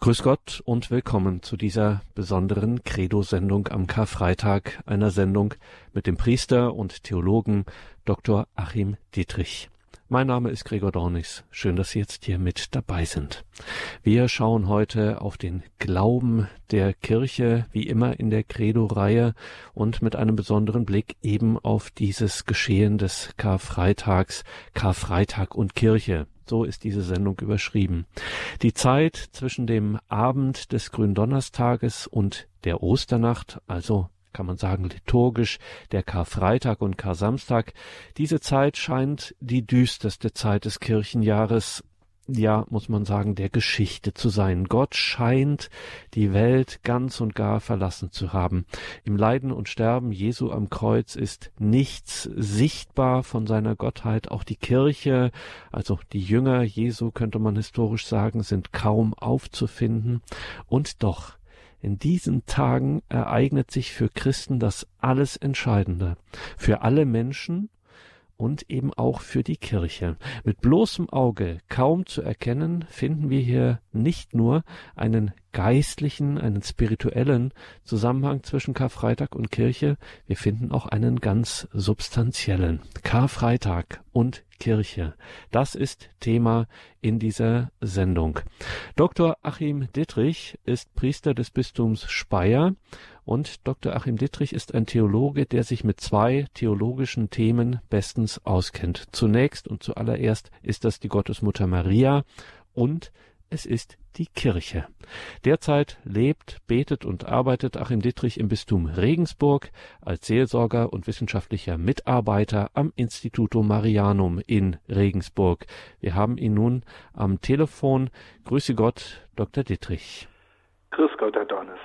Grüß Gott und willkommen zu dieser besonderen Credo-Sendung am Karfreitag, einer Sendung mit dem Priester und Theologen Dr. Achim Dietrich. Mein Name ist Gregor Dornis. Schön, dass Sie jetzt hier mit dabei sind. Wir schauen heute auf den Glauben der Kirche, wie immer in der Credo-Reihe und mit einem besonderen Blick eben auf dieses Geschehen des Karfreitags, Karfreitag und Kirche. So ist diese Sendung überschrieben. Die Zeit zwischen dem Abend des Gründonnerstages und der Osternacht, also kann man sagen liturgisch der Karfreitag und Karsamstag, diese Zeit scheint die düsterste Zeit des Kirchenjahres ja, muss man sagen, der Geschichte zu sein. Gott scheint die Welt ganz und gar verlassen zu haben. Im Leiden und Sterben Jesu am Kreuz ist nichts sichtbar von seiner Gottheit. Auch die Kirche, also die Jünger Jesu könnte man historisch sagen, sind kaum aufzufinden. Und doch, in diesen Tagen ereignet sich für Christen das alles Entscheidende. Für alle Menschen, und eben auch für die Kirche. Mit bloßem Auge kaum zu erkennen, finden wir hier nicht nur einen geistlichen, einen spirituellen Zusammenhang zwischen Karfreitag und Kirche, wir finden auch einen ganz substanziellen. Karfreitag und Kirche. Das ist Thema in dieser Sendung. Dr. Achim Dittrich ist Priester des Bistums Speyer und Dr. Achim Dittrich ist ein Theologe, der sich mit zwei theologischen Themen bestens auskennt. Zunächst und zuallererst ist das die Gottesmutter Maria und es ist die Kirche. Derzeit lebt, betet und arbeitet Achim Dittrich im Bistum Regensburg als Seelsorger und wissenschaftlicher Mitarbeiter am Instituto Marianum in Regensburg. Wir haben ihn nun am Telefon. Grüße Gott, Dr. Dittrich. Grüß Gott, Herr Dornes.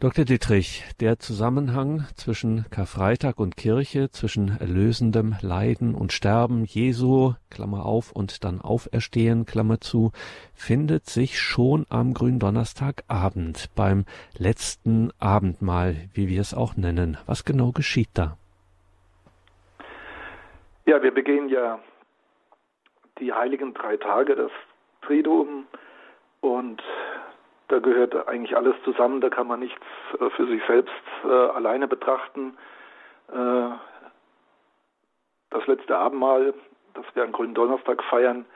Dr. Dittrich, der Zusammenhang zwischen Karfreitag und Kirche, zwischen erlösendem Leiden und Sterben Jesu, Klammer auf, und dann Auferstehen, Klammer zu, findet sich schon am Gründonnerstagabend beim letzten Abendmahl, wie wir es auch nennen. Was genau geschieht da? Ja, wir begehen ja die heiligen drei Tage, das Triduum und da gehört eigentlich alles zusammen, da kann man nichts äh, für sich selbst äh, alleine betrachten. Äh, das letzte Abendmahl, das wir an Gründonnerstag feiern,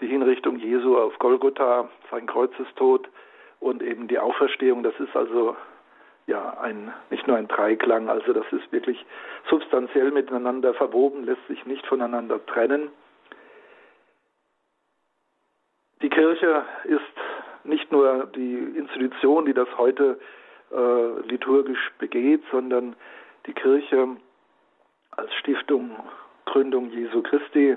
die Hinrichtung Jesu auf Golgotha, sein Kreuzestod und eben die Auferstehung, das ist also ja ein nicht nur ein Dreiklang, also das ist wirklich substanziell miteinander verwoben, lässt sich nicht voneinander trennen. Die Kirche ist nicht nur die Institution, die das heute äh, liturgisch begeht, sondern die Kirche als Stiftung, Gründung Jesu Christi,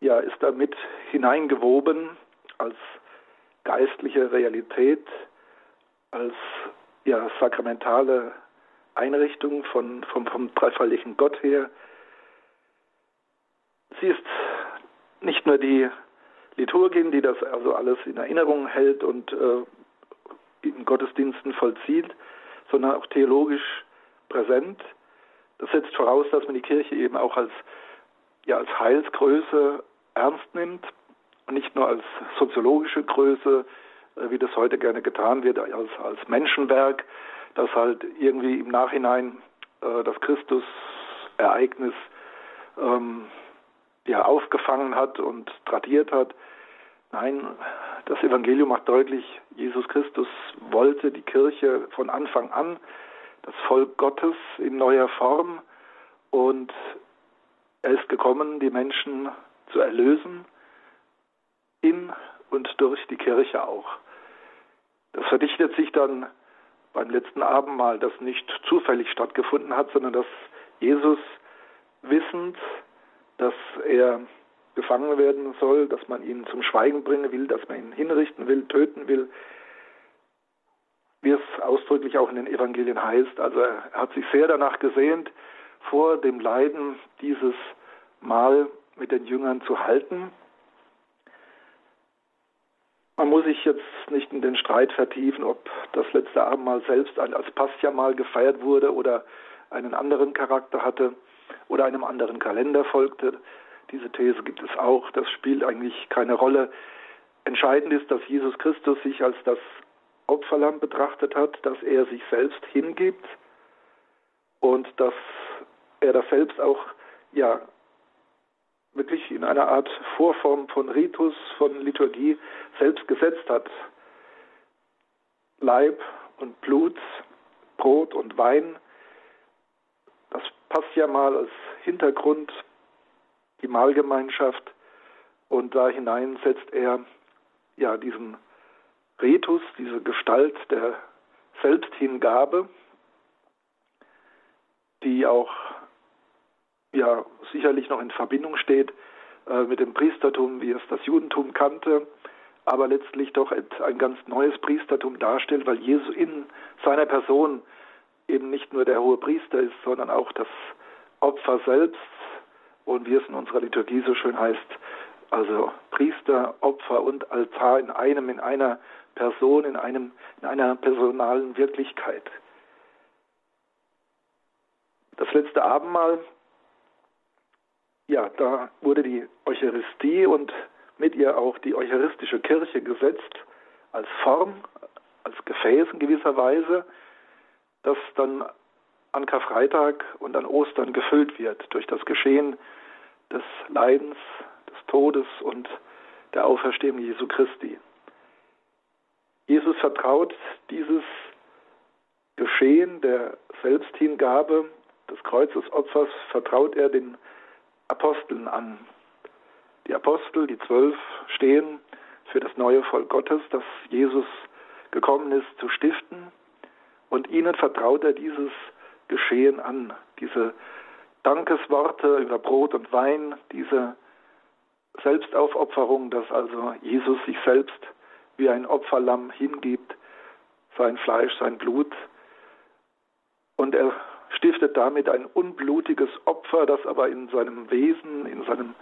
ja, ist damit hineingewoben als geistliche Realität, als ja, sakramentale Einrichtung von, vom, vom dreifaltigen Gott her. Sie ist nicht nur die Liturgin, die das also alles in Erinnerung hält und äh, in Gottesdiensten vollzieht, sondern auch theologisch präsent. Das setzt voraus, dass man die Kirche eben auch als, ja, als Heilsgröße ernst nimmt und nicht nur als soziologische Größe, äh, wie das heute gerne getan wird, als, als Menschenwerk, das halt irgendwie im Nachhinein äh, das Christus-Ereignis ähm, ja, aufgefangen hat und tradiert hat. Nein, das Evangelium macht deutlich, Jesus Christus wollte die Kirche von Anfang an, das Volk Gottes in neuer Form und er ist gekommen, die Menschen zu erlösen, in und durch die Kirche auch. Das verdichtet sich dann beim letzten Abendmahl, das nicht zufällig stattgefunden hat, sondern dass Jesus wissend, dass er gefangen werden soll, dass man ihn zum Schweigen bringen will, dass man ihn hinrichten will, töten will, wie es ausdrücklich auch in den Evangelien heißt. Also er hat sich sehr danach gesehnt, vor dem Leiden dieses Mal mit den Jüngern zu halten. Man muss sich jetzt nicht in den Streit vertiefen, ob das letzte Abendmahl selbst als Paschamal gefeiert wurde oder einen anderen Charakter hatte oder einem anderen Kalender folgte. Diese These gibt es auch. Das spielt eigentlich keine Rolle. entscheidend ist, dass Jesus Christus sich als das Opferlamm betrachtet hat, dass er sich selbst hingibt und dass er das selbst auch ja wirklich in einer Art Vorform von Ritus, von Liturgie selbst gesetzt hat. Leib und Blut, Brot und Wein, das passt ja mal als Hintergrund, die Mahlgemeinschaft, und da hinein setzt er ja diesen Ritus, diese Gestalt der Selbsthingabe, die auch ja sicherlich noch in Verbindung steht äh, mit dem Priestertum, wie es das Judentum kannte, aber letztlich doch ein ganz neues Priestertum darstellt, weil Jesus in seiner Person eben nicht nur der hohe Priester ist, sondern auch das Opfer selbst und wie es in unserer Liturgie so schön heißt, also Priester, Opfer und Altar in einem, in einer Person, in einem, in einer personalen Wirklichkeit. Das letzte Abendmahl, ja, da wurde die Eucharistie und mit ihr auch die eucharistische Kirche gesetzt als Form, als Gefäß in gewisser Weise, das dann an Karfreitag und an Ostern gefüllt wird durch das Geschehen des Leidens, des Todes und der Auferstehung Jesu Christi. Jesus vertraut dieses Geschehen der Selbsthingabe des Kreuzesopfers, vertraut er den Aposteln an. Die Apostel, die zwölf, stehen für das neue Volk Gottes, das Jesus gekommen ist zu stiften. Und ihnen vertraut er dieses Geschehen an, diese Dankesworte über Brot und Wein, diese Selbstaufopferung, dass also Jesus sich selbst wie ein Opferlamm hingibt, sein Fleisch, sein Blut. Und er stiftet damit ein unblutiges Opfer, das aber in seinem Wesen, in seinem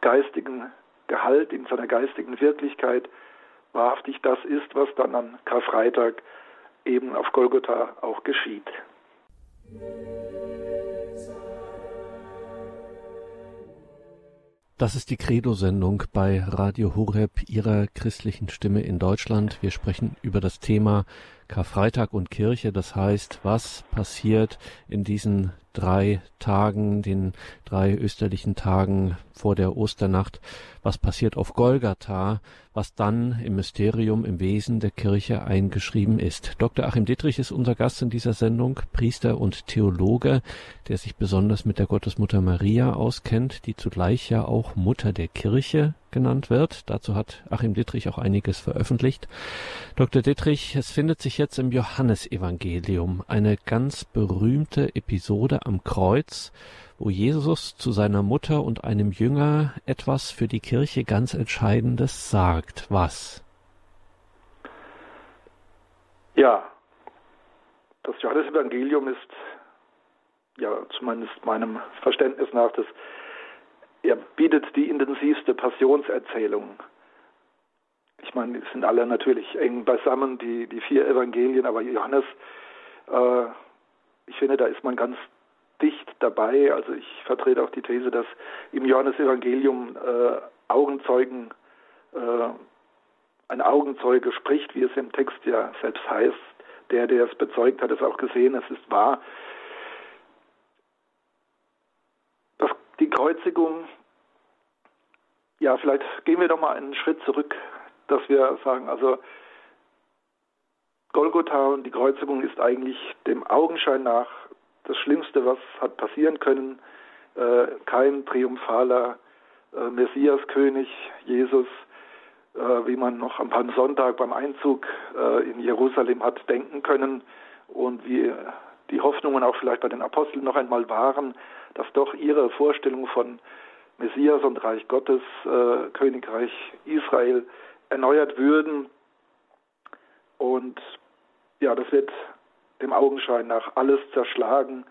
geistigen Gehalt, in seiner geistigen Wirklichkeit wahrhaftig das ist, was dann am Karfreitag eben auf Golgotha auch geschieht. Das ist die Credo-Sendung bei Radio Horeb, Ihrer christlichen Stimme in Deutschland. Wir sprechen über das Thema Karfreitag und Kirche. Das heißt, was passiert in diesen drei Tagen, den drei österlichen Tagen vor der Osternacht, was passiert auf Golgatha, was dann im Mysterium, im Wesen der Kirche eingeschrieben ist. Dr. Achim Dittrich ist unser Gast in dieser Sendung, Priester und Theologe, der sich besonders mit der Gottesmutter Maria auskennt, die zugleich ja auch Mutter der Kirche genannt wird. Dazu hat Achim Dittrich auch einiges veröffentlicht. Dr. Dittrich, es findet sich jetzt im Johannesevangelium eine ganz berühmte Episode am Kreuz, wo Jesus zu seiner Mutter und einem Jünger etwas für die Kirche ganz Entscheidendes sagt. Was? Ja, das Johannesevangelium ist ja zumindest meinem Verständnis nach das er bietet die intensivste Passionserzählung. Ich meine, die sind alle natürlich eng beisammen, die, die vier Evangelien, aber Johannes, äh, ich finde, da ist man ganz dicht dabei. Also ich vertrete auch die These, dass im Johannesevangelium äh, Augenzeugen, äh, ein Augenzeuge spricht, wie es im Text ja selbst heißt. Der, der es bezeugt hat, es auch gesehen, es ist wahr. die Kreuzigung, ja, vielleicht gehen wir doch mal einen Schritt zurück, dass wir sagen, also Golgotha und die Kreuzigung ist eigentlich dem Augenschein nach das Schlimmste, was hat passieren können. Äh, kein triumphaler äh, Messiaskönig, Jesus, äh, wie man noch am Palmsonntag beim Einzug äh, in Jerusalem hat denken können und wie die Hoffnungen auch vielleicht bei den Aposteln noch einmal waren, dass doch ihre Vorstellung von Messias und Reich Gottes, äh, Königreich Israel erneuert würden. Und ja, das wird dem Augenschein nach alles zerschlagen,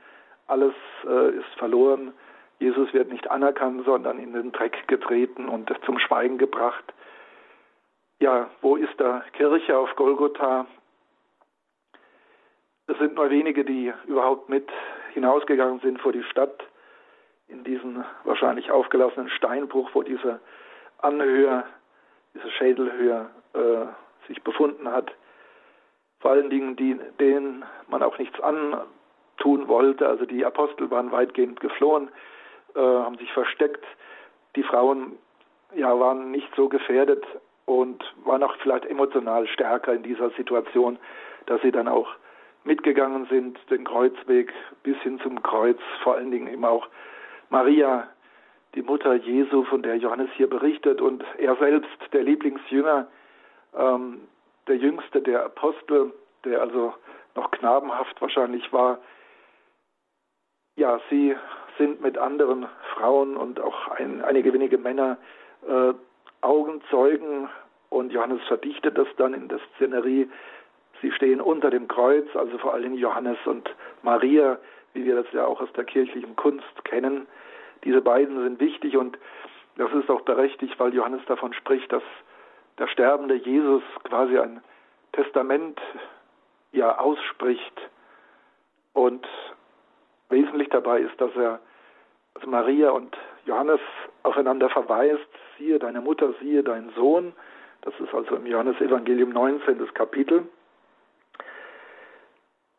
alles äh, ist verloren. Jesus wird nicht anerkannt, sondern in den Dreck getreten und zum Schweigen gebracht. Ja, wo ist da Kirche auf Golgotha? Es sind nur wenige, die überhaupt mit hinausgegangen sind vor die Stadt in diesen wahrscheinlich aufgelassenen Steinbruch, wo diese Anhöhe diese Schädelhöhe äh, sich befunden hat. Vor allen Dingen, die, denen man auch nichts antun wollte. Also die Apostel waren weitgehend geflohen, äh, haben sich versteckt. Die Frauen ja, waren nicht so gefährdet und waren auch vielleicht emotional stärker in dieser Situation, dass sie dann auch mitgegangen sind, den Kreuzweg bis hin zum Kreuz, vor allen Dingen eben auch Maria, die Mutter Jesu, von der Johannes hier berichtet, und er selbst, der Lieblingsjünger, ähm, der jüngste der Apostel, der also noch knabenhaft wahrscheinlich war. Ja, sie sind mit anderen Frauen und auch ein, einige wenige Männer äh, Augenzeugen und Johannes verdichtet das dann in der Szenerie. Sie stehen unter dem Kreuz, also vor allem Johannes und Maria, wie wir das ja auch aus der kirchlichen Kunst kennen. Diese beiden sind wichtig und das ist auch berechtigt, weil Johannes davon spricht, dass der sterbende Jesus quasi ein Testament ja ausspricht. Und wesentlich dabei ist, dass er also Maria und Johannes aufeinander verweist, siehe deine Mutter, siehe dein Sohn. Das ist also im Johannes Evangelium 19. das Kapitel.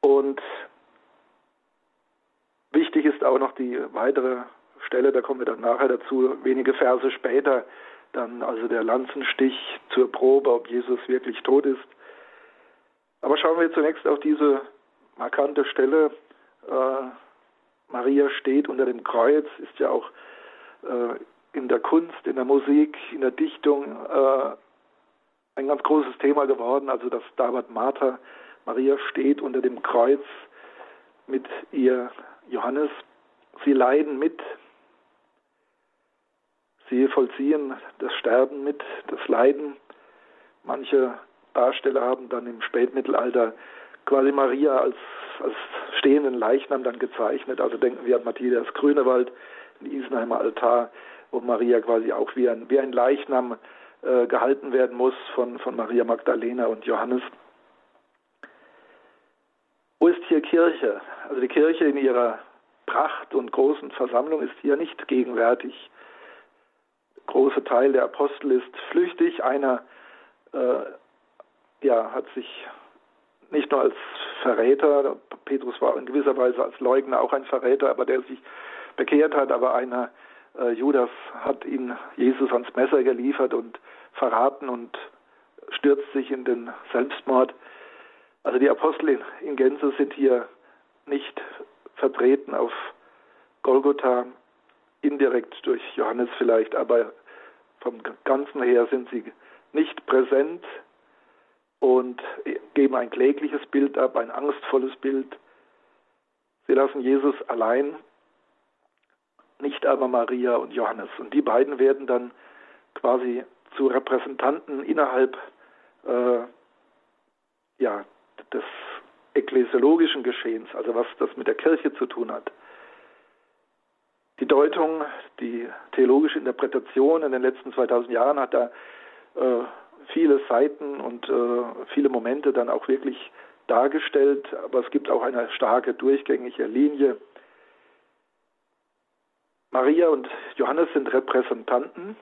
Und wichtig ist auch noch die weitere Stelle, da kommen wir dann nachher dazu, wenige Verse später, dann also der Lanzenstich zur Probe, ob Jesus wirklich tot ist. Aber schauen wir zunächst auf diese markante Stelle. Äh, Maria steht unter dem Kreuz, ist ja auch äh, in der Kunst, in der Musik, in der Dichtung äh, ein ganz großes Thema geworden. Also das David Martha, Maria steht unter dem Kreuz mit ihr Johannes. Sie leiden mit, sie vollziehen das Sterben mit, das Leiden. Manche Darsteller haben dann im Spätmittelalter quasi Maria als, als stehenden Leichnam dann gezeichnet. Also denken wir an Matthias Grünewald, den Isenheimer Altar, wo Maria quasi auch wie ein, wie ein Leichnam äh, gehalten werden muss von, von Maria Magdalena und Johannes. Wo ist hier Kirche? Also die Kirche in ihrer Pracht und großen Versammlung ist hier nicht gegenwärtig. Große Teil der Apostel ist flüchtig. Einer äh, ja, hat sich nicht nur als Verräter, Petrus war in gewisser Weise als Leugner auch ein Verräter, aber der sich bekehrt hat, aber einer, äh, Judas, hat ihn Jesus ans Messer geliefert und verraten und stürzt sich in den Selbstmord. Also die Apostel in, in Gänze sind hier nicht vertreten auf Golgotha, indirekt durch Johannes vielleicht, aber vom Ganzen her sind sie nicht präsent und geben ein klägliches Bild ab, ein angstvolles Bild. Sie lassen Jesus allein, nicht aber Maria und Johannes. Und die beiden werden dann quasi zu Repräsentanten innerhalb äh, ja, des ekklesiologischen Geschehens, also was das mit der Kirche zu tun hat. Die Deutung, die theologische Interpretation in den letzten 2000 Jahren hat da äh, viele Seiten und äh, viele Momente dann auch wirklich dargestellt, aber es gibt auch eine starke durchgängige Linie. Maria und Johannes sind Repräsentanten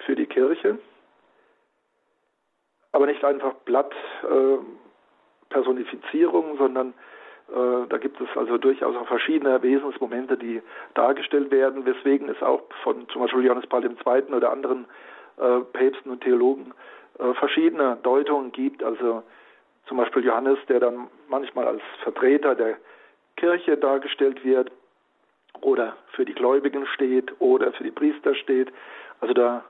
für die Kirche, aber nicht einfach Blattpersonifizierung, äh, sondern da gibt es also durchaus auch verschiedene Wesensmomente, die dargestellt werden, weswegen es auch von zum Beispiel Johannes Paul II. oder anderen äh, Päpsten und Theologen äh, verschiedene Deutungen gibt. Also zum Beispiel Johannes, der dann manchmal als Vertreter der Kirche dargestellt wird oder für die Gläubigen steht oder für die Priester steht. Also da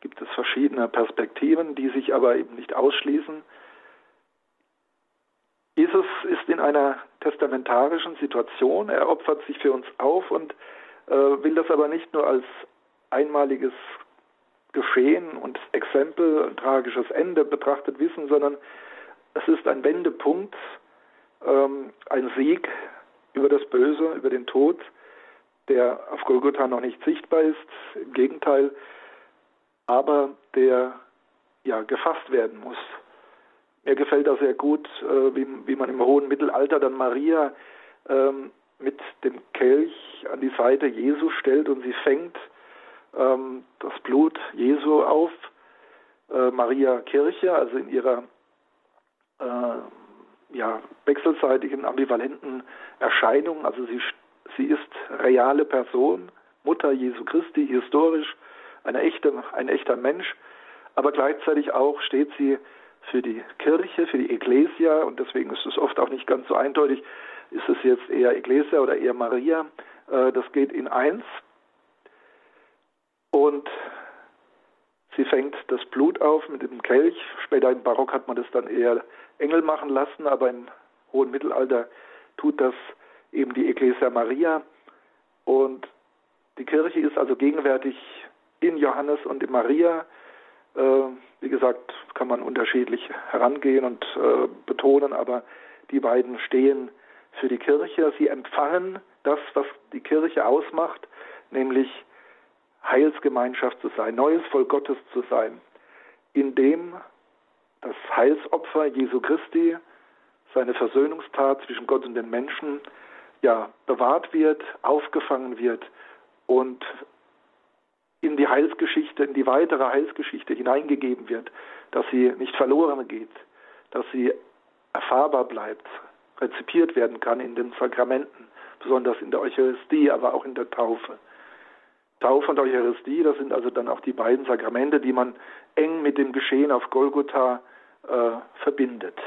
gibt es verschiedene Perspektiven, die sich aber eben nicht ausschließen. Jesus ist in einer testamentarischen Situation, er opfert sich für uns auf und äh, will das aber nicht nur als einmaliges Geschehen und Exempel, ein tragisches Ende betrachtet wissen, sondern es ist ein Wendepunkt, ähm, ein Sieg über das Böse, über den Tod, der auf Golgotha noch nicht sichtbar ist, im Gegenteil, aber der ja gefasst werden muss. Mir gefällt das sehr gut, äh, wie, wie, man im hohen Mittelalter dann Maria ähm, mit dem Kelch an die Seite Jesu stellt und sie fängt ähm, das Blut Jesu auf. äh, Maria Kirche, also in ihrer äh, ja, wechselseitigen, ambivalenten Erscheinung. Also sie, sie ist reale Person, Mutter Jesu Christi, historisch, eine echte, ein echter Mensch, aber gleichzeitig auch steht sie für die Kirche, für die Ecclesia und deswegen ist es oft auch nicht ganz so eindeutig, ist es jetzt eher Ecclesia oder eher Maria. Äh, das geht in eins. Und sie fängt das Blut auf mit dem Kelch. Später im Barock hat man das dann eher Engel machen lassen, aber im hohen Mittelalter tut das eben die Ecclesia Maria. Und die Kirche ist also gegenwärtig in Johannes und in Maria. Wie gesagt, kann man unterschiedlich herangehen und äh, betonen, aber die beiden stehen für die Kirche. Sie empfangen das, was die Kirche ausmacht, nämlich Heilsgemeinschaft zu sein, neues Volk Gottes zu sein, in dem das Heilsopfer Jesu Christi, seine Versöhnungstat zwischen Gott und den Menschen, ja, bewahrt wird, aufgefangen wird und in die Heilsgeschichte, in die weitere Heilsgeschichte hineingegeben wird, dass sie nicht verloren geht, dass sie erfahrbar bleibt, rezipiert werden kann in den Sakramenten, besonders in der Eucharistie, aber auch in der Taufe. Taufe und Eucharistie, das sind also dann auch die beiden Sakramente, die man eng mit dem Geschehen auf Golgotha äh, verbindet.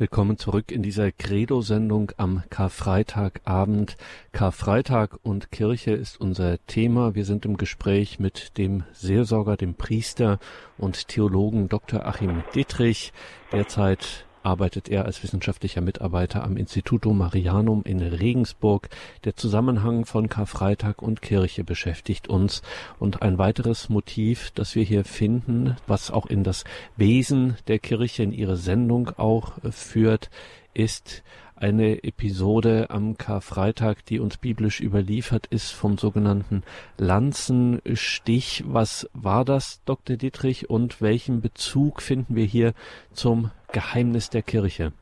Willkommen zurück in dieser Credo-Sendung am Karfreitagabend. Karfreitag und Kirche ist unser Thema. Wir sind im Gespräch mit dem Seelsorger, dem Priester und Theologen Dr. Achim Dietrich, derzeit arbeitet er als wissenschaftlicher Mitarbeiter am Instituto Marianum in Regensburg. Der Zusammenhang von Karfreitag und Kirche beschäftigt uns. Und ein weiteres Motiv, das wir hier finden, was auch in das Wesen der Kirche, in ihre Sendung auch führt, ist eine Episode am Karfreitag, die uns biblisch überliefert ist vom sogenannten Lanzenstich. Was war das, Dr. Dietrich, und welchen Bezug finden wir hier zum Geheimnis der Kirche?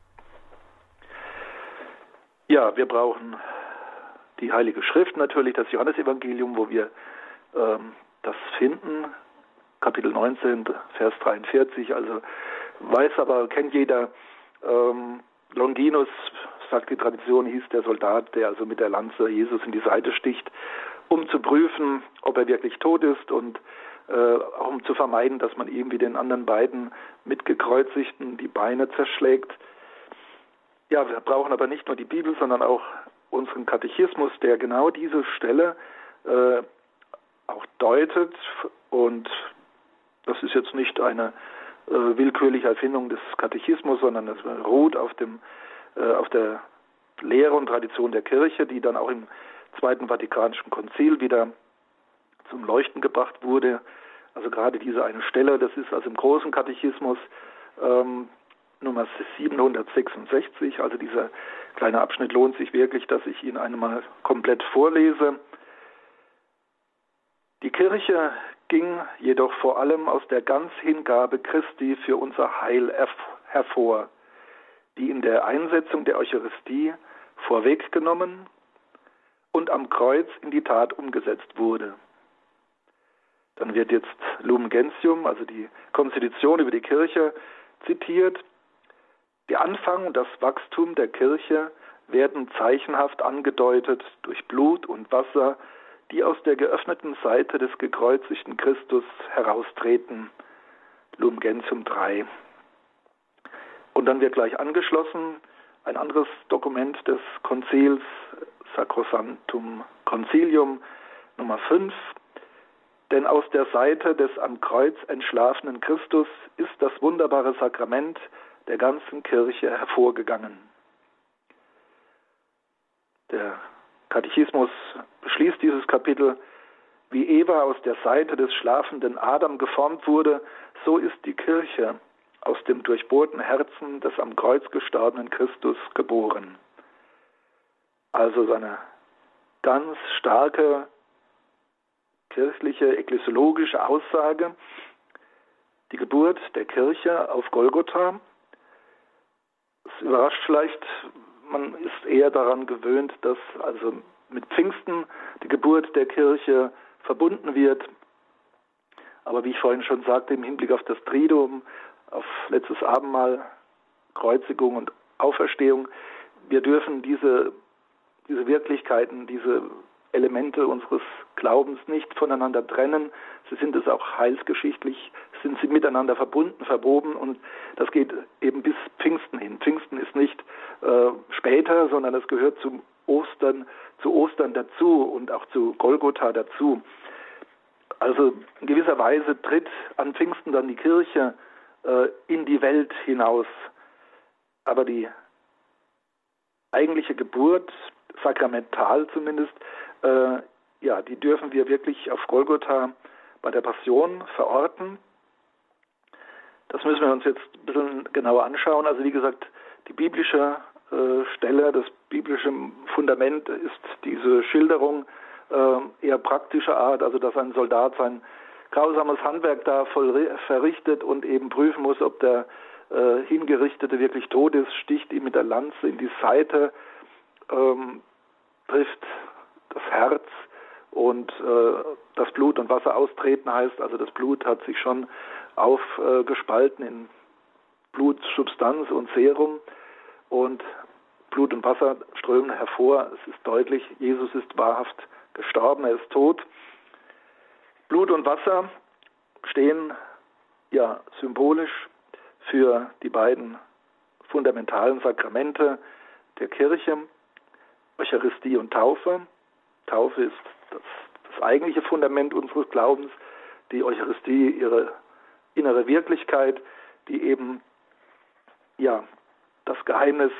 Ja, wir brauchen die Heilige Schrift natürlich, das Johannesevangelium, wo wir ähm, das finden, Kapitel 19, Vers 43. Also weiß aber, kennt jeder, ähm, Longinus, sagt die Tradition, hieß der Soldat, der also mit der Lanze Jesus in die Seite sticht, um zu prüfen, ob er wirklich tot ist und äh, auch um zu vermeiden, dass man ihm wie den anderen beiden mitgekreuzigten die Beine zerschlägt. Ja, wir brauchen aber nicht nur die Bibel, sondern auch unseren Katechismus, der genau diese Stelle äh, auch deutet. Und das ist jetzt nicht eine äh, willkürliche Erfindung des Katechismus, sondern es ruht auf, dem, äh, auf der Lehre und Tradition der Kirche, die dann auch im Zweiten Vatikanischen Konzil wieder zum Leuchten gebracht wurde. Also gerade diese eine Stelle, das ist also im großen Katechismus ähm, Nummer 766, also dieser kleine Abschnitt lohnt sich wirklich, dass ich ihn einmal komplett vorlese. Die Kirche ging jedoch vor allem aus der Ganzhingabe Christi für unser Heil hervor, die in der Einsetzung der Eucharistie vorweggenommen und am Kreuz in die Tat umgesetzt wurde. Dann wird jetzt Lumen Gentium, also die Konstitution über die Kirche, zitiert. Der Anfang und das Wachstum der Kirche werden zeichenhaft angedeutet durch Blut und Wasser, die aus der geöffneten Seite des gekreuzigten Christus heraustreten. Lumen Gentium 3. Und dann wird gleich angeschlossen ein anderes Dokument des Konzils, Sacrosanctum Concilium Nummer 5. Denn aus der Seite des am Kreuz entschlafenen Christus ist das wunderbare Sakrament der ganzen Kirche hervorgegangen. Der Katechismus beschließt dieses Kapitel, wie Eva aus der Seite des schlafenden Adam geformt wurde, so ist die Kirche aus dem durchbohrten Herzen des am Kreuz gestorbenen Christus geboren. Also seine ganz starke kirchliche, ekklesiologische Aussage, die Geburt der Kirche auf Golgotha. Es überrascht vielleicht, man ist eher daran gewöhnt, dass also mit Pfingsten, die Geburt der Kirche, verbunden wird. Aber wie ich vorhin schon sagte, im Hinblick auf das Triduum, auf letztes Abendmahl, Kreuzigung und Auferstehung, wir dürfen diese, diese Wirklichkeiten, diese Elemente unseres Glaubens nicht voneinander trennen. Sie sind es auch heilsgeschichtlich, sind sie miteinander verbunden, verwoben und das geht eben bis Pfingsten hin. Pfingsten ist nicht äh, später, sondern es gehört zum Ostern, zu Ostern dazu und auch zu Golgotha dazu. Also in gewisser Weise tritt an Pfingsten dann die Kirche äh, in die Welt hinaus. Aber die eigentliche Geburt, sakramental zumindest, äh, ja, die dürfen wir wirklich auf Golgotha bei der Passion verorten. Das müssen wir uns jetzt ein bisschen genauer anschauen. Also wie gesagt, die biblische äh, Stelle, das biblische Fundament ist diese Schilderung äh, eher praktischer Art, also dass ein Soldat sein grausames Handwerk da verrichtet und eben prüfen muss, ob der äh, Hingerichtete wirklich tot ist, sticht ihm mit der Lanze in die Seite, ähm, trifft das Herz und äh, das Blut und Wasser austreten heißt, also das Blut hat sich schon aufgespalten äh, in Blutsubstanz und Serum und Blut und Wasser strömen hervor. Es ist deutlich, Jesus ist wahrhaft gestorben, er ist tot. Blut und Wasser stehen ja symbolisch für die beiden fundamentalen Sakramente der Kirche, Eucharistie und Taufe. Taufe ist das, das eigentliche Fundament unseres Glaubens, die Eucharistie ihre innere Wirklichkeit, die eben ja das Geheimnis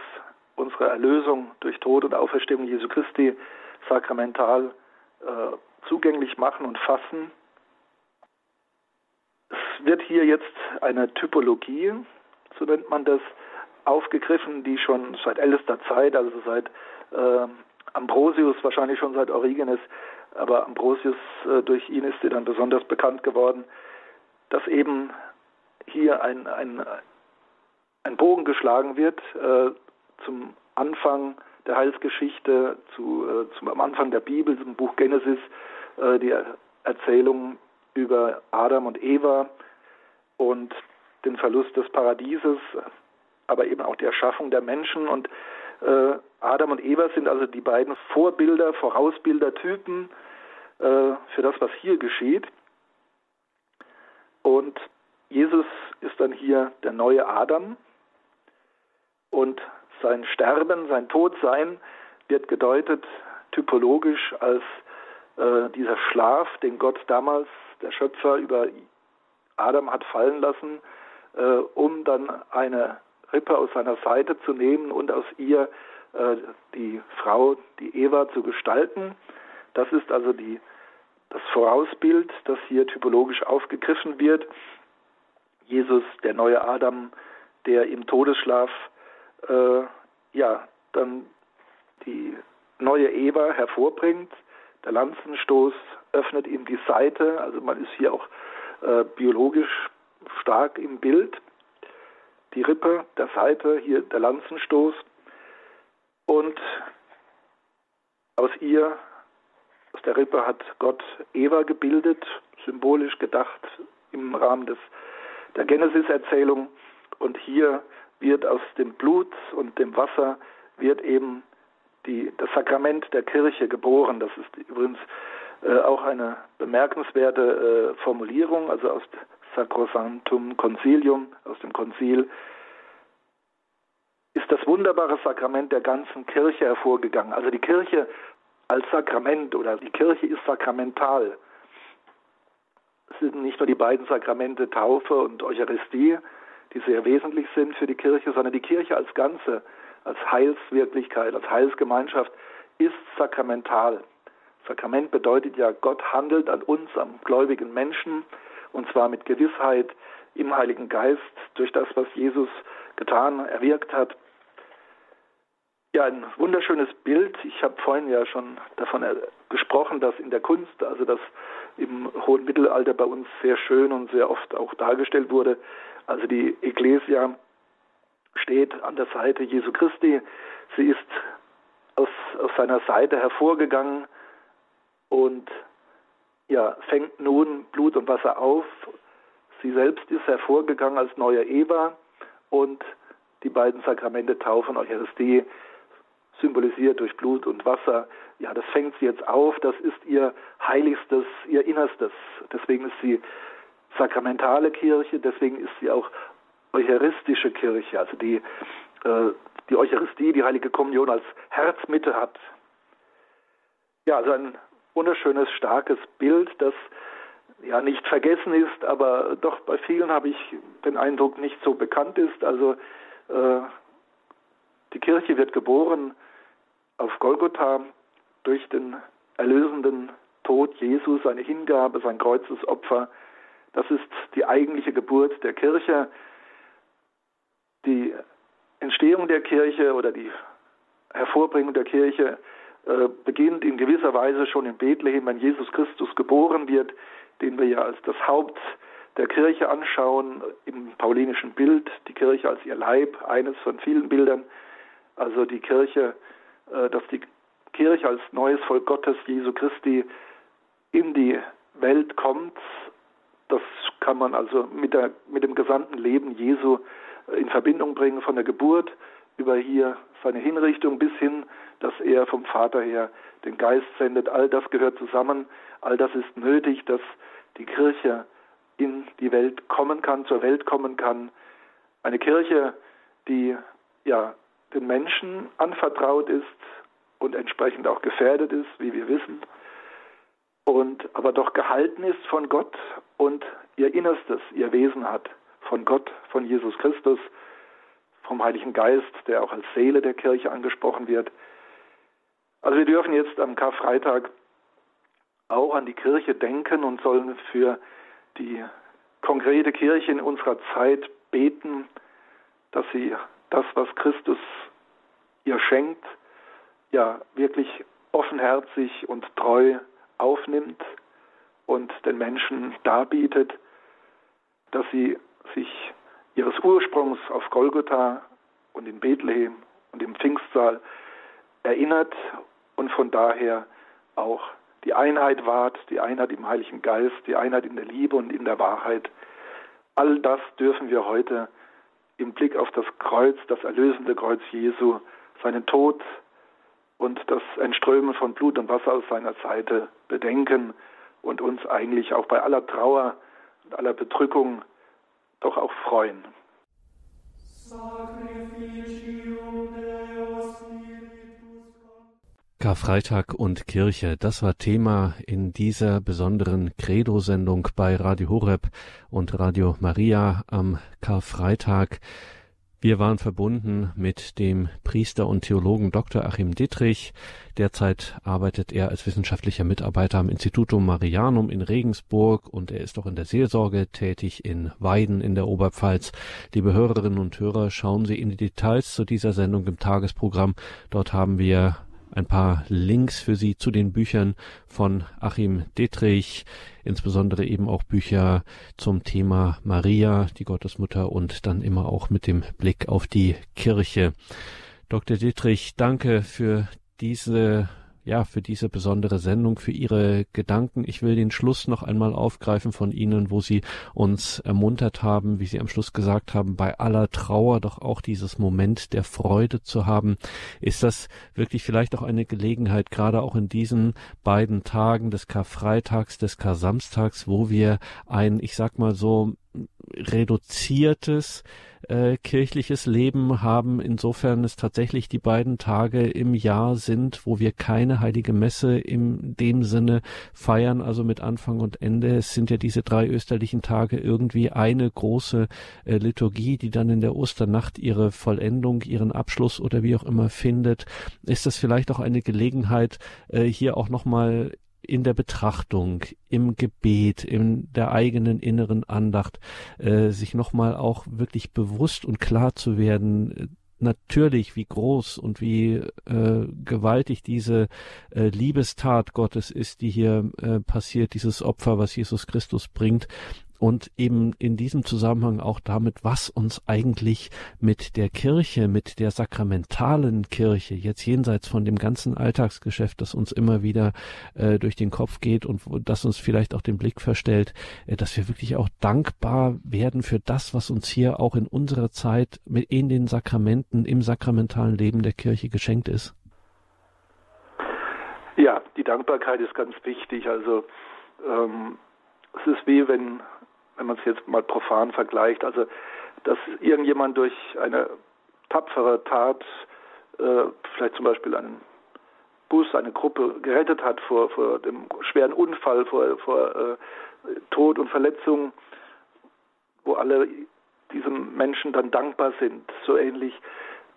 unserer Erlösung durch Tod und Auferstehung Jesu Christi sakramental äh, zugänglich machen und fassen. Es wird hier jetzt eine Typologie, so nennt man das, aufgegriffen, die schon seit ältester Zeit, also seit äh, Ambrosius, wahrscheinlich schon seit Origenes, aber Ambrosius, äh, durch ihn ist sie dann besonders bekannt geworden, dass eben hier ein, ein, ein Bogen geschlagen wird äh, zum Anfang der Heilsgeschichte, zu, äh, zum, am Anfang der Bibel, zum Buch Genesis, äh, die Erzählung über Adam und Eva und den Verlust des Paradieses, aber eben auch die Erschaffung der Menschen. Und äh, Adam und Eva sind also die beiden Vorbilder, Vorausbildertypen äh, für das, was hier geschieht. Und Jesus ist dann hier der neue Adam und sein Sterben, sein Todsein wird gedeutet typologisch als äh, dieser Schlaf, den Gott damals, der Schöpfer, über Adam hat fallen lassen, äh, um dann eine Rippe aus seiner Seite zu nehmen und aus ihr äh, die Frau, die Eva, zu gestalten. Das ist also die, das Vorausbild, das hier typologisch aufgegriffen wird. Jesus, der neue Adam, der im Todesschlaf äh, ja dann die neue Eva hervorbringt. Der Lanzenstoß öffnet ihm die Seite, also man ist hier auch äh, biologisch stark im Bild. Die Rippe der Seite, hier der Lanzenstoß. Und aus ihr, aus der Rippe hat Gott Eva gebildet, symbolisch gedacht im Rahmen des, der Genesis-Erzählung. Und hier wird aus dem Blut und dem Wasser wird eben die, das Sakrament der Kirche geboren. Das ist übrigens äh, auch eine bemerkenswerte äh, Formulierung, also aus Sacrosanctum Concilium, aus dem Konzil, ist das wunderbare Sakrament der ganzen Kirche hervorgegangen. Also die Kirche als Sakrament oder die Kirche ist sakramental. Es sind nicht nur die beiden Sakramente Taufe und Eucharistie, die sehr wesentlich sind für die Kirche, sondern die Kirche als Ganze, als Heilswirklichkeit, als Heilsgemeinschaft ist sakramental. Sakrament bedeutet ja, Gott handelt an uns, am gläubigen Menschen, und zwar mit Gewissheit im Heiligen Geist durch das, was Jesus getan, erwirkt hat. Ja, ein wunderschönes Bild. Ich habe vorhin ja schon davon gesprochen, dass in der Kunst, also das im hohen Mittelalter bei uns sehr schön und sehr oft auch dargestellt wurde, also die Ecclesia steht an der Seite Jesu Christi. Sie ist aus, aus seiner Seite hervorgegangen und ja, fängt nun Blut und Wasser auf. Sie selbst ist hervorgegangen als neue Eva und die beiden Sakramente Taufe und Eucharistie symbolisiert durch Blut und Wasser. Ja, das fängt sie jetzt auf, das ist ihr Heiligstes, ihr Innerstes. Deswegen ist sie sakramentale Kirche, deswegen ist sie auch eucharistische Kirche, also die, äh, die Eucharistie, die Heilige Kommunion als Herzmitte hat. Ja, also ein wunderschönes, starkes Bild, das ja nicht vergessen ist, aber doch bei vielen habe ich den Eindruck nicht so bekannt ist. Also äh, die Kirche wird geboren auf Golgotha durch den erlösenden Tod Jesus, seine Hingabe, sein Kreuzesopfer. Das ist die eigentliche Geburt der Kirche. Die Entstehung der Kirche oder die Hervorbringung der Kirche äh, beginnt in gewisser Weise schon in Bethlehem, wenn Jesus Christus geboren wird, den wir ja als das Haupt der Kirche anschauen, im paulinischen Bild, die Kirche als ihr Leib, eines von vielen Bildern, also die Kirche, äh, dass die Kirche als neues Volk Gottes, Jesu Christi, in die Welt kommt. Das kann man also mit, der, mit dem gesamten Leben Jesu äh, in Verbindung bringen, von der Geburt über hier seine Hinrichtung bis hin, dass er vom Vater her den Geist sendet. All das gehört zusammen, all das ist nötig, dass die Kirche in die Welt kommen kann, zur Welt kommen kann. Eine Kirche, die ja den Menschen anvertraut ist und entsprechend auch gefährdet ist, wie wir wissen, und aber doch gehalten ist von Gott und ihr Innerstes, ihr Wesen hat von Gott, von Jesus Christus, vom Heiligen Geist, der auch als Seele der Kirche angesprochen wird. Also wir dürfen jetzt am Karfreitag auch an die Kirche denken und sollen für die konkrete Kirche in unserer Zeit beten, dass sie das, was Christus ihr schenkt, ja wirklich offenherzig und treu aufnimmt und den Menschen darbietet, dass sie sich ihres Ursprungs auf Golgotha und in Bethlehem und im Pfingstsaal erinnert und von daher auch die Einheit wahrt, die Einheit im Heiligen Geist, die Einheit in der Liebe und in der Wahrheit. All das dürfen wir heute im Blick auf das Kreuz, das erlösende Kreuz Jesu, seinen Tod und das Entströmen von Blut und Wasser aus seiner Seite bedenken und uns eigentlich auch bei aller Trauer und aller Bedrückung doch auch freuen. Karfreitag und Kirche, das war Thema in dieser besonderen Credo-Sendung bei Radio Horeb und Radio Maria am Karfreitag. Wir waren verbunden mit dem Priester und Theologen Dr. Achim Dittrich. Derzeit arbeitet er als wissenschaftlicher Mitarbeiter am Institutum Marianum in Regensburg und er ist auch in der Seelsorge tätig in Weiden in der Oberpfalz. Liebe Hörerinnen und Hörer, schauen Sie in die Details zu dieser Sendung im Tagesprogramm. Dort haben wir ein paar Links für Sie zu den Büchern von Achim Detrich, insbesondere eben auch Bücher zum Thema Maria, die Gottesmutter und dann immer auch mit dem Blick auf die Kirche. Dr. Dietrich, danke für diese ja, für diese besondere Sendung, für Ihre Gedanken. Ich will den Schluss noch einmal aufgreifen von Ihnen, wo Sie uns ermuntert haben, wie Sie am Schluss gesagt haben, bei aller Trauer doch auch dieses Moment der Freude zu haben. Ist das wirklich vielleicht auch eine Gelegenheit, gerade auch in diesen beiden Tagen des Karfreitags, des Kar-Samstags, wo wir ein, ich sag mal so, reduziertes äh, kirchliches Leben haben, insofern es tatsächlich die beiden Tage im Jahr sind, wo wir keine heilige Messe in dem Sinne feiern, also mit Anfang und Ende. Es sind ja diese drei österlichen Tage irgendwie eine große äh, Liturgie, die dann in der Osternacht ihre Vollendung, ihren Abschluss oder wie auch immer findet. Ist das vielleicht auch eine Gelegenheit, äh, hier auch nochmal in der Betrachtung, im Gebet, in der eigenen inneren Andacht, äh, sich nochmal auch wirklich bewusst und klar zu werden, äh, natürlich, wie groß und wie äh, gewaltig diese äh, Liebestat Gottes ist, die hier äh, passiert, dieses Opfer, was Jesus Christus bringt, und eben in diesem Zusammenhang auch damit, was uns eigentlich mit der Kirche, mit der sakramentalen Kirche, jetzt jenseits von dem ganzen Alltagsgeschäft, das uns immer wieder äh, durch den Kopf geht und das uns vielleicht auch den Blick verstellt, äh, dass wir wirklich auch dankbar werden für das, was uns hier auch in unserer Zeit mit in den Sakramenten, im sakramentalen Leben der Kirche geschenkt ist? Ja, die Dankbarkeit ist ganz wichtig. Also ähm, es ist wie wenn wenn man es jetzt mal profan vergleicht, also dass irgendjemand durch eine tapfere Tat, äh, vielleicht zum Beispiel einen Bus, eine Gruppe gerettet hat vor, vor dem schweren Unfall, vor, vor äh, Tod und Verletzung, wo alle diesem Menschen dann dankbar sind. So ähnlich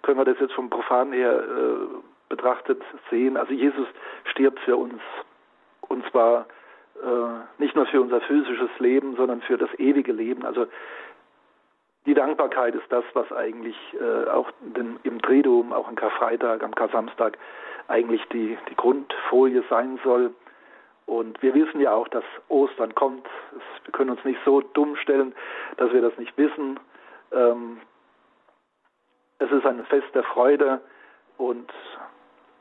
können wir das jetzt vom Profan her äh, betrachtet sehen. Also Jesus stirbt für uns. Und zwar nicht nur für unser physisches Leben, sondern für das ewige Leben. Also die Dankbarkeit ist das, was eigentlich äh, auch im Triduum, auch am Karfreitag, am Kar-Samstag eigentlich die, die Grundfolie sein soll. Und wir wissen ja auch, dass Ostern kommt. Wir können uns nicht so dumm stellen, dass wir das nicht wissen. Ähm, es ist ein Fest der Freude und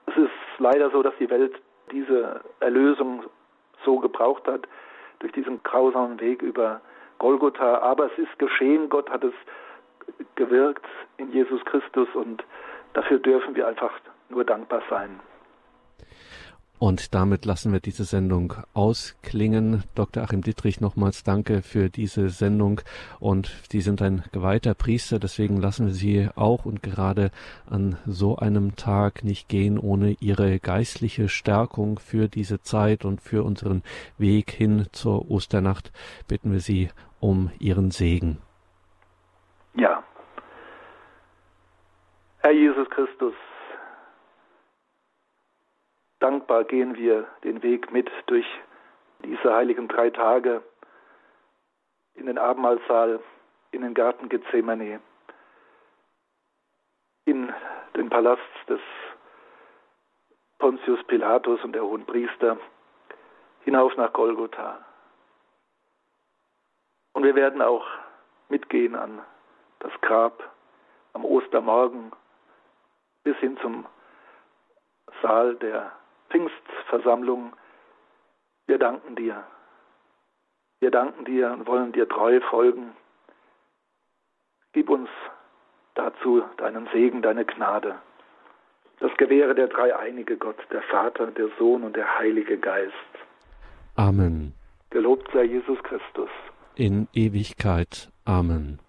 es ist leider so, dass die Welt diese Erlösung so gebraucht hat, durch diesen grausamen Weg über Golgotha. Aber es ist geschehen, Gott hat es gewirkt in Jesus Christus und dafür dürfen wir einfach nur dankbar sein. Und damit lassen wir diese Sendung ausklingen. Dr. Achim Dittrich, nochmals danke für diese Sendung. Und Sie sind ein geweihter Priester, deswegen lassen wir Sie auch und gerade an so einem Tag nicht gehen ohne Ihre geistliche Stärkung für diese Zeit und für unseren Weg hin zur Osternacht. Bitten wir Sie um Ihren Segen. Ja. Herr Jesus Christus, Dankbar gehen wir den Weg mit durch diese heiligen drei Tage in den Abendmahlsaal, in den Garten Gethsemane, in den Palast des Pontius Pilatus und der hohen Priester, hinauf nach Golgotha. Und wir werden auch mitgehen an das Grab am Ostermorgen bis hin zum Saal der Pfingstversammlung, wir danken dir. Wir danken dir und wollen dir treu folgen. Gib uns dazu deinen Segen, deine Gnade. Das gewähre der dreieinige Gott, der Vater, der Sohn und der Heilige Geist. Amen. Gelobt sei Jesus Christus. In Ewigkeit. Amen.